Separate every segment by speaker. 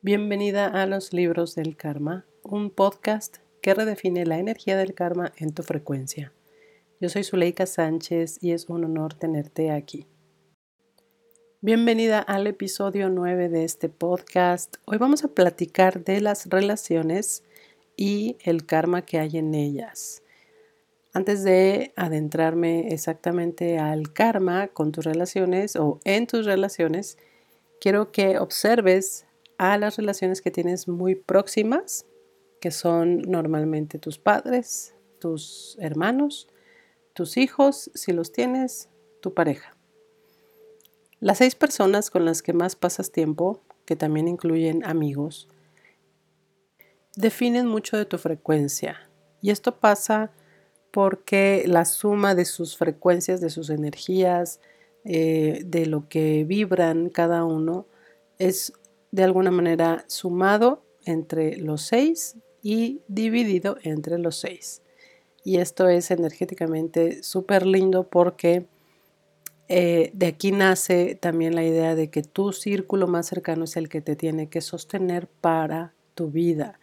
Speaker 1: Bienvenida a los libros del karma, un podcast que redefine la energía del karma en tu frecuencia. Yo soy Zuleika Sánchez y es un honor tenerte aquí. Bienvenida al episodio 9 de este podcast. Hoy vamos a platicar de las relaciones y el karma que hay en ellas. Antes de adentrarme exactamente al karma con tus relaciones o en tus relaciones, quiero que observes a las relaciones que tienes muy próximas, que son normalmente tus padres, tus hermanos, tus hijos, si los tienes, tu pareja. Las seis personas con las que más pasas tiempo, que también incluyen amigos, definen mucho de tu frecuencia. Y esto pasa porque la suma de sus frecuencias, de sus energías, eh, de lo que vibran cada uno, es de alguna manera sumado entre los seis y dividido entre los seis. Y esto es energéticamente súper lindo porque eh, de aquí nace también la idea de que tu círculo más cercano es el que te tiene que sostener para tu vida.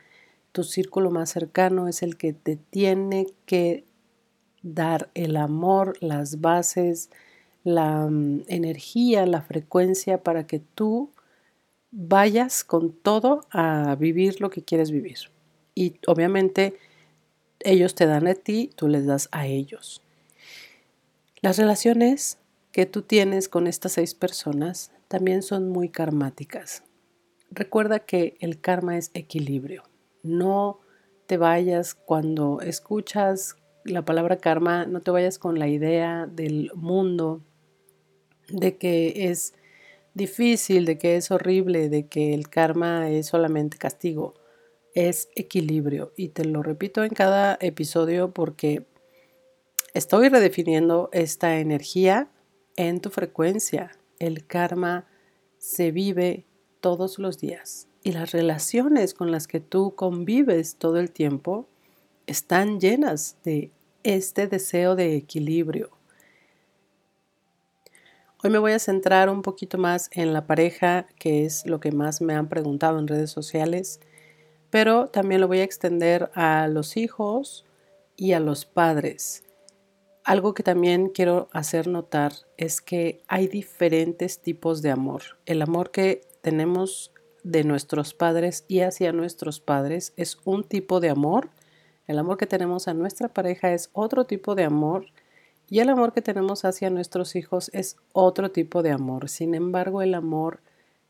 Speaker 1: Tu círculo más cercano es el que te tiene que dar el amor, las bases, la mm, energía, la frecuencia para que tú vayas con todo a vivir lo que quieres vivir. Y obviamente ellos te dan a ti, tú les das a ellos. Las relaciones que tú tienes con estas seis personas también son muy karmáticas. Recuerda que el karma es equilibrio. No te vayas cuando escuchas la palabra karma, no te vayas con la idea del mundo de que es difícil, de que es horrible, de que el karma es solamente castigo. Es equilibrio. Y te lo repito en cada episodio porque estoy redefiniendo esta energía en tu frecuencia. El karma se vive todos los días. Y las relaciones con las que tú convives todo el tiempo están llenas de este deseo de equilibrio, Hoy me voy a centrar un poquito más en la pareja, que es lo que más me han preguntado en redes sociales, pero también lo voy a extender a los hijos y a los padres. Algo que también quiero hacer notar es que hay diferentes tipos de amor. El amor que tenemos de nuestros padres y hacia nuestros padres es un tipo de amor. El amor que tenemos a nuestra pareja es otro tipo de amor y el amor que tenemos hacia nuestros hijos es otro tipo de amor. Sin embargo, el amor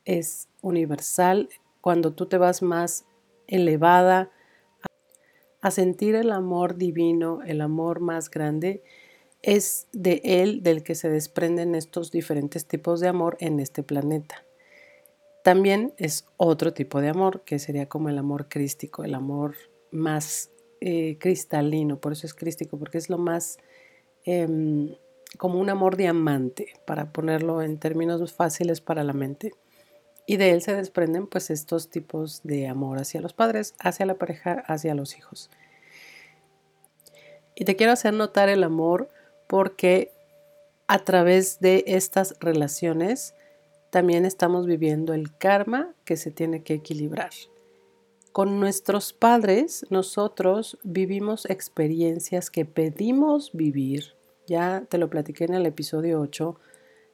Speaker 1: es universal cuando tú te vas más elevada a sentir el amor divino, el amor más grande, es de él del que se desprenden estos diferentes tipos de amor en este planeta. También es otro tipo de amor, que sería como el amor crístico, el amor más eh, cristalino, por eso es crístico, porque es lo más Em, como un amor diamante, para ponerlo en términos fáciles para la mente. Y de él se desprenden pues estos tipos de amor hacia los padres, hacia la pareja, hacia los hijos. Y te quiero hacer notar el amor porque a través de estas relaciones también estamos viviendo el karma que se tiene que equilibrar. Con nuestros padres nosotros vivimos experiencias que pedimos vivir ya te lo platiqué en el episodio 8,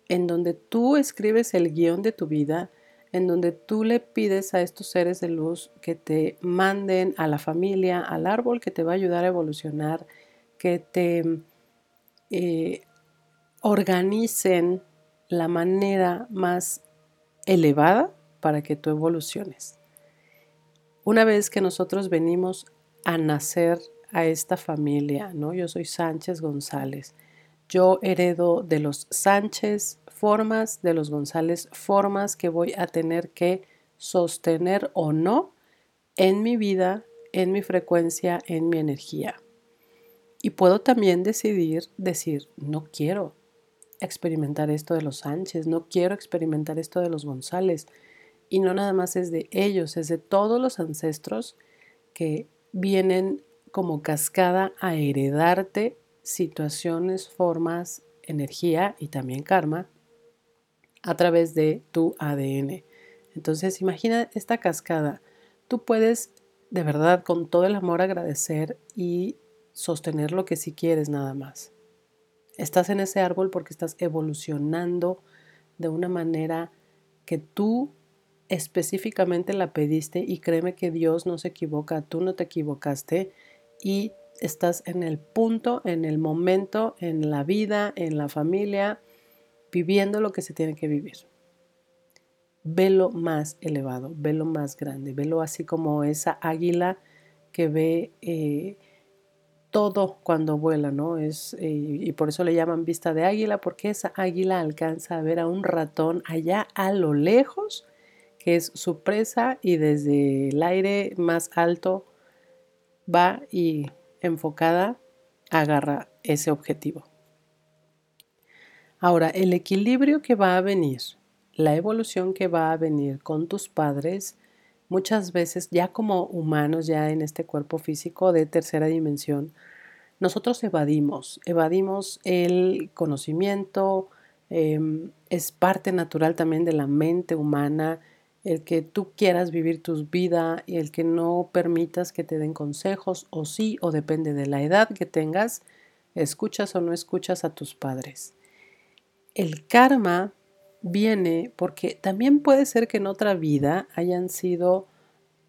Speaker 1: en donde tú escribes el guion de tu vida, en donde tú le pides a estos seres de luz que te manden a la familia, al árbol que te va a ayudar a evolucionar, que te eh, organicen la manera más elevada para que tú evoluciones. Una vez que nosotros venimos a nacer a esta familia, ¿no? Yo soy Sánchez González. Yo heredo de los Sánchez formas, de los González formas que voy a tener que sostener o no en mi vida, en mi frecuencia, en mi energía. Y puedo también decidir decir, no quiero experimentar esto de los Sánchez, no quiero experimentar esto de los González. Y no nada más es de ellos, es de todos los ancestros que vienen como cascada a heredarte situaciones, formas, energía y también karma a través de tu ADN. Entonces imagina esta cascada. Tú puedes de verdad con todo el amor agradecer y sostener lo que si quieres nada más. Estás en ese árbol porque estás evolucionando de una manera que tú específicamente la pediste y créeme que Dios no se equivoca, tú no te equivocaste y estás en el punto, en el momento, en la vida, en la familia, viviendo lo que se tiene que vivir. Velo más elevado, velo más grande, velo así como esa águila que ve eh, todo cuando vuela, ¿no? Es, eh, y por eso le llaman vista de águila, porque esa águila alcanza a ver a un ratón allá a lo lejos, que es su presa, y desde el aire más alto va y enfocada agarra ese objetivo. Ahora, el equilibrio que va a venir, la evolución que va a venir con tus padres, muchas veces ya como humanos, ya en este cuerpo físico de tercera dimensión, nosotros evadimos, evadimos el conocimiento, em, es parte natural también de la mente humana, el que tú quieras vivir tu vida y el que no permitas que te den consejos o sí o depende de la edad que tengas, escuchas o no escuchas a tus padres. El karma viene porque también puede ser que en otra vida hayan sido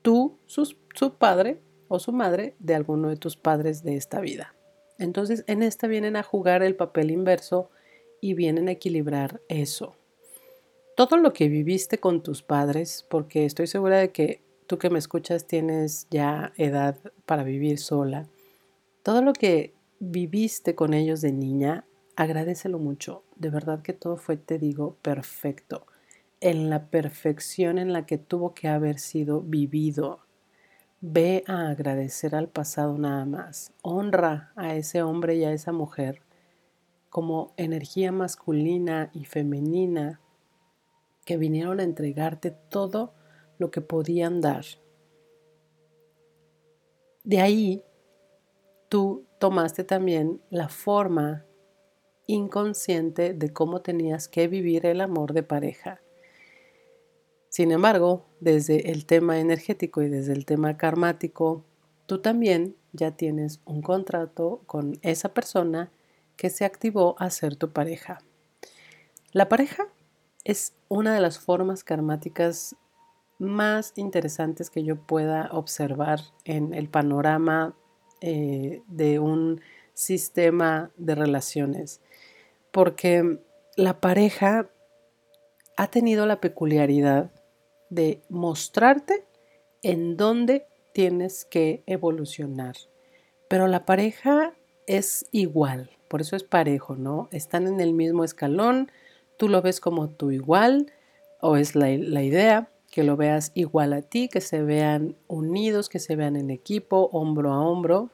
Speaker 1: tú, su, padre o su madre de alguno de tus padres de esta vida. Entonces en esta vienen a jugar el papel inverso y vienen a equilibrar eso. Todo lo que viviste con tus padres, porque estoy segura de que tú que me escuchas tienes ya edad para vivir sola, todo lo que viviste con ellos de niña, agradecelo mucho. De verdad que todo fue, te digo, perfecto. En la perfección en la que tuvo que haber sido vivido. Ve a agradecer al pasado nada más. Honra a ese hombre y a esa mujer como energía masculina y femenina que vinieron a entregarte todo lo que podían dar. De ahí, tú tomaste también la forma inconsciente de cómo tenías que vivir el amor de pareja. Sin embargo, desde el tema energético y desde el tema karmático, tú también ya tienes un contrato con esa persona que se activó a ser tu pareja. La pareja es una de las formas karmáticas más interesantes que yo pueda observar en el panorama eh, de un sistema de relaciones porque la pareja ha tenido la peculiaridad de mostrarte en dónde tienes que evolucionar. Pero la pareja es igual, por eso es parejo, ¿no? Están en el mismo escalón, tú lo ves como tu igual, o es la, la idea, que lo veas igual a ti, que se vean unidos, que se vean en equipo, hombro a hombro,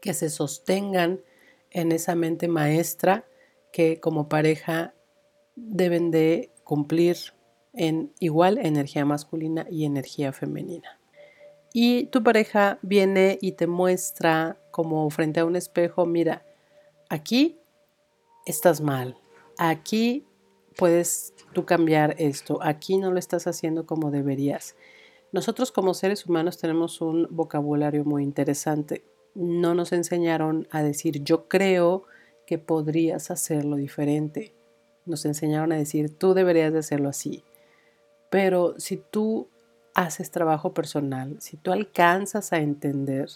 Speaker 1: que se sostengan en esa mente maestra que como pareja deben de cumplir en igual energía masculina y energía femenina. Y tu pareja viene y te muestra como frente a un espejo, mira, aquí estás mal, aquí puedes tú cambiar esto, aquí no lo estás haciendo como deberías. Nosotros como seres humanos tenemos un vocabulario muy interesante. No nos enseñaron a decir yo creo, que podrías hacerlo diferente. Nos enseñaron a decir, tú deberías de hacerlo así. Pero si tú haces trabajo personal, si tú alcanzas a entender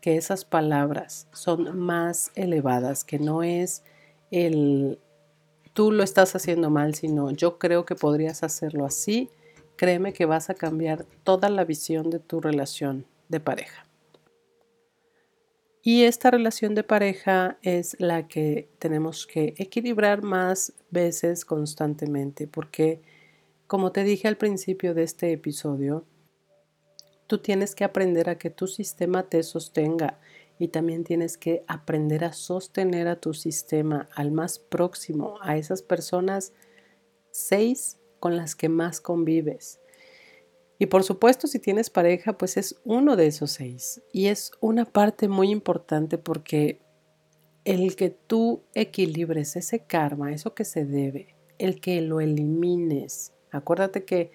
Speaker 1: que esas palabras son más elevadas, que no es el tú lo estás haciendo mal, sino yo creo que podrías hacerlo así, créeme que vas a cambiar toda la visión de tu relación de pareja. Y esta relación de pareja es la que tenemos que equilibrar más veces constantemente, porque como te dije al principio de este episodio, tú tienes que aprender a que tu sistema te sostenga y también tienes que aprender a sostener a tu sistema, al más próximo, a esas personas seis con las que más convives. Y por supuesto, si tienes pareja, pues es uno de esos seis. Y es una parte muy importante porque el que tú equilibres ese karma, eso que se debe, el que lo elimines. Acuérdate que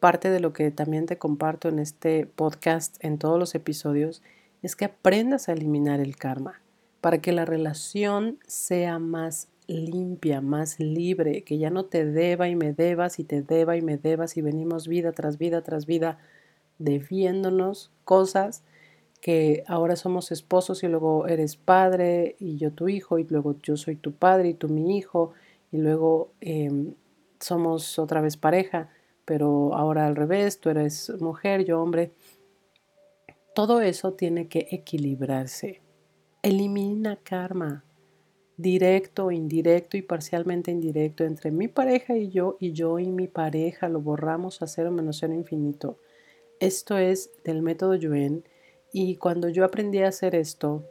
Speaker 1: parte de lo que también te comparto en este podcast, en todos los episodios, es que aprendas a eliminar el karma para que la relación sea más limpia, más libre, que ya no te deba y me debas y te deba y me debas y venimos vida tras vida tras vida debiéndonos cosas que ahora somos esposos y luego eres padre y yo tu hijo y luego yo soy tu padre y tú mi hijo y luego em, somos otra vez pareja, pero ahora al revés, tú eres mujer, yo hombre. Todo eso tiene que equilibrarse. Elimina karma, directo, indirecto y parcialmente indirecto entre mi pareja y yo y yo y mi pareja. Lo borramos a cero menos cero infinito. Esto es del método Yuen y cuando yo aprendí a hacer esto,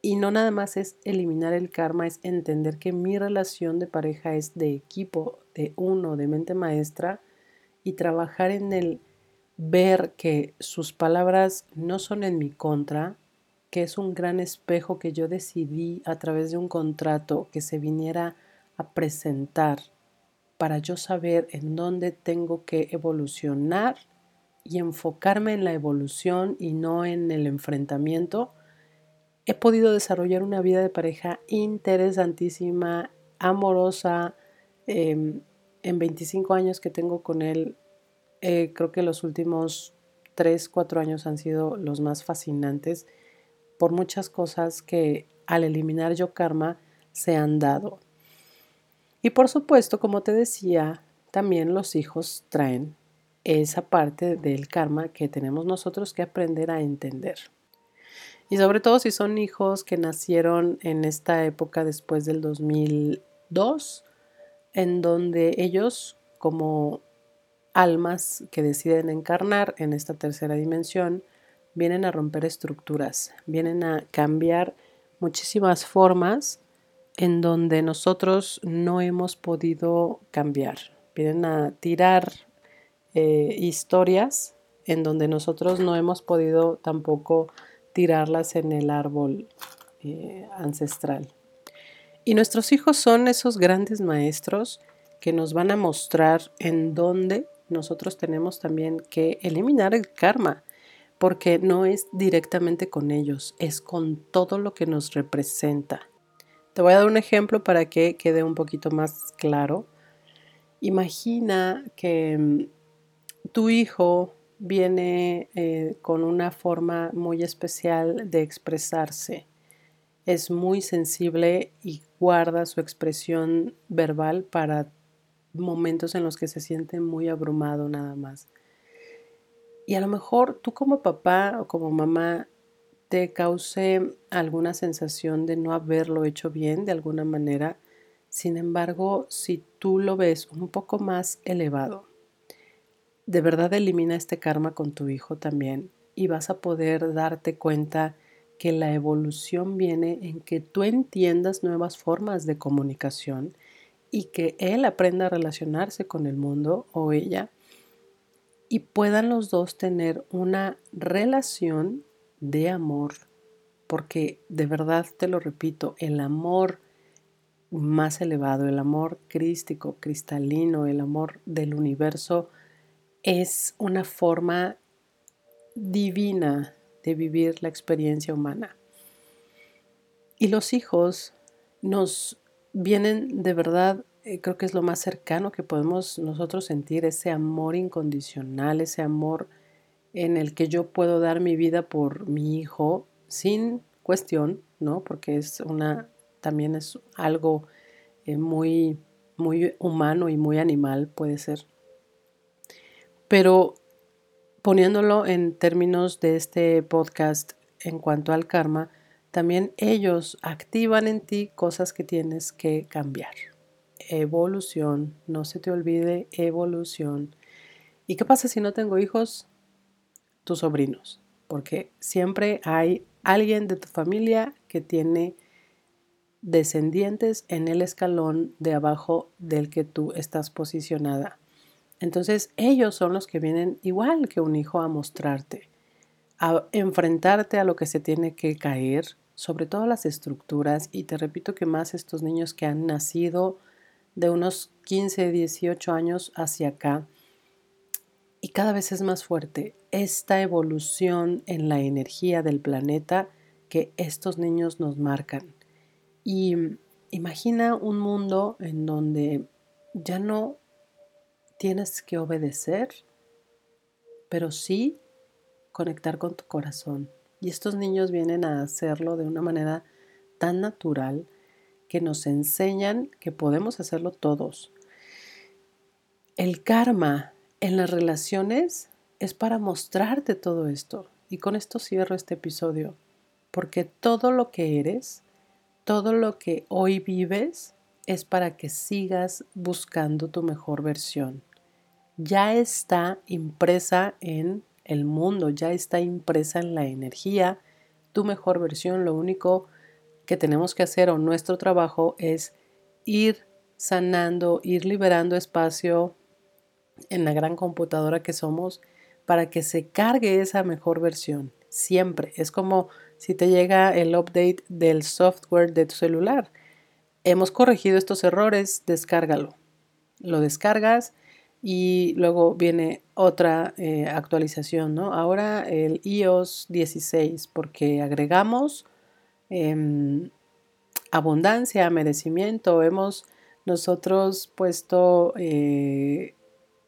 Speaker 1: y no nada más es eliminar el karma, es entender que mi relación de pareja es de equipo, de uno, de mente maestra, y trabajar en el ver que sus palabras no son en mi contra, que es un gran espejo que yo decidí a través de un contrato que se viniera a presentar para yo saber en dónde tengo que evolucionar y enfocarme en la evolución y no en el enfrentamiento, he podido desarrollar una vida de pareja interesantísima, amorosa. Em, en 25 años que tengo con él, eh, creo que los últimos 3, 4 años han sido los más fascinantes por muchas cosas que al eliminar yo karma se han dado. Y por supuesto, como te decía, también los hijos traen esa parte del karma que tenemos nosotros que aprender a entender. Y sobre todo si son hijos que nacieron en esta época después del 2002, en donde ellos como almas que deciden encarnar en esta tercera dimensión, vienen a romper estructuras, vienen a cambiar muchísimas formas en donde nosotros no hemos podido cambiar. Vienen a tirar eh, historias en donde nosotros no hemos podido tampoco tirarlas en el árbol eh, ancestral. Y nuestros hijos son esos grandes maestros que nos van a mostrar en dónde nosotros tenemos también que eliminar el karma, porque no es directamente con ellos, es con todo lo que nos representa. Te voy a dar un ejemplo para que quede un poquito más claro. Imagina que mm, tu hijo viene eh, con una forma muy especial de expresarse. Es muy sensible y guarda su expresión verbal para momentos en los que se siente muy abrumado nada más. Y a lo mejor tú como papá o como mamá te cause alguna sensación de no haberlo hecho bien de alguna manera. Sin embargo, si tú lo ves un poco más elevado, de verdad elimina este karma con tu hijo también y vas a poder darte cuenta que la evolución viene en que tú entiendas nuevas formas de comunicación y que él aprenda a relacionarse con el mundo o ella y puedan los dos tener una relación de amor, porque de verdad te lo repito, el amor más elevado, el amor crístico, cristalino, el amor del universo, es una forma divina de vivir la experiencia humana. Y los hijos nos vienen de verdad, eh, creo que es lo más cercano que podemos nosotros sentir, ese amor incondicional, ese amor en el que yo puedo dar mi vida por mi hijo sin cuestión, ¿no? Porque es una, también es algo eh, muy, muy humano y muy animal, puede ser. Pero poniéndolo en términos de este podcast en cuanto al karma, también ellos activan en ti cosas que tienes que cambiar. Evolución, no se te olvide evolución. ¿Y qué pasa si no tengo hijos? Tus sobrinos, porque siempre hay alguien de tu familia que tiene descendientes en el escalón de abajo del que tú estás posicionada. Entonces ellos son los que vienen igual que un hijo a mostrarte, a enfrentarte a lo que se tiene que caer, sobre todo las estructuras, y te repito que más estos niños que han nacido de unos 15, 18 años hacia acá, y cada vez es más fuerte esta evolución en la energía del planeta que estos niños nos marcan. Y imagina un mundo en donde ya no tienes que obedecer, pero sí conectar con tu corazón. Y estos niños vienen a hacerlo de una manera tan natural que nos enseñan que podemos hacerlo todos. El karma en las relaciones es para mostrarte todo esto. Y con esto cierro este episodio, porque todo lo que eres, todo lo que hoy vives, es para que sigas buscando tu mejor versión. Ya está impresa en el mundo, ya está impresa en la energía, tu mejor versión. Lo único que tenemos que hacer o nuestro trabajo es ir sanando, ir liberando espacio en la gran computadora que somos para que se cargue esa mejor versión. Siempre. Es como si te llega el update del software de tu celular. Hemos corregido estos errores, descárgalo. Lo descargas y luego viene otra eh, actualización, ¿no? Ahora el iOS 16 porque agregamos em, abundancia, merecimiento. Hemos nosotros puesto eh,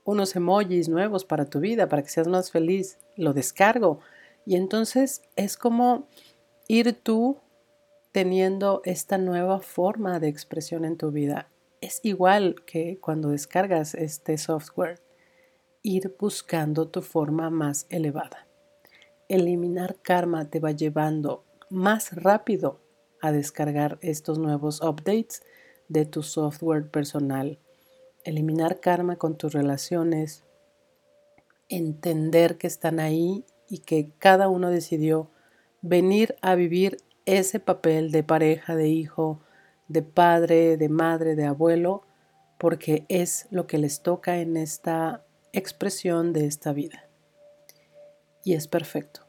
Speaker 1: unos emojis nuevos para tu vida, para que seas más feliz. Lo descargo. Y entonces es como ir tú teniendo esta nueva forma de expresión en tu vida. Es igual que cuando descargas este software, ir buscando tu forma más elevada. Eliminar karma te va llevando más rápido a descargar estos nuevos updates de tu software personal eliminar karma con tus relaciones, entender que están ahí y que cada uno decidió venir a vivir ese papel de pareja, de hijo, de padre, de madre, de abuelo, porque es lo que les toca en esta expresión de esta vida. Y es perfecto.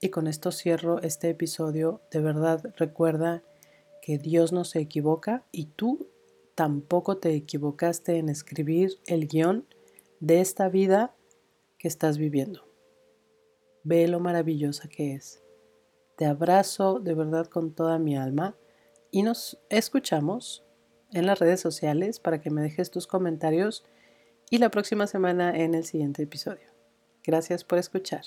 Speaker 1: Y con esto cierro este episodio. De verdad recuerda que Dios no se equivoca y tú tampoco te equivocaste en escribir el guion de esta vida que estás viviendo. Ve lo maravillosa que es. Te abrazo de verdad con toda mi alma y nos escuchamos en las redes sociales para que me dejes tus comentarios y la próxima semana en el siguiente episodio. Gracias por escuchar.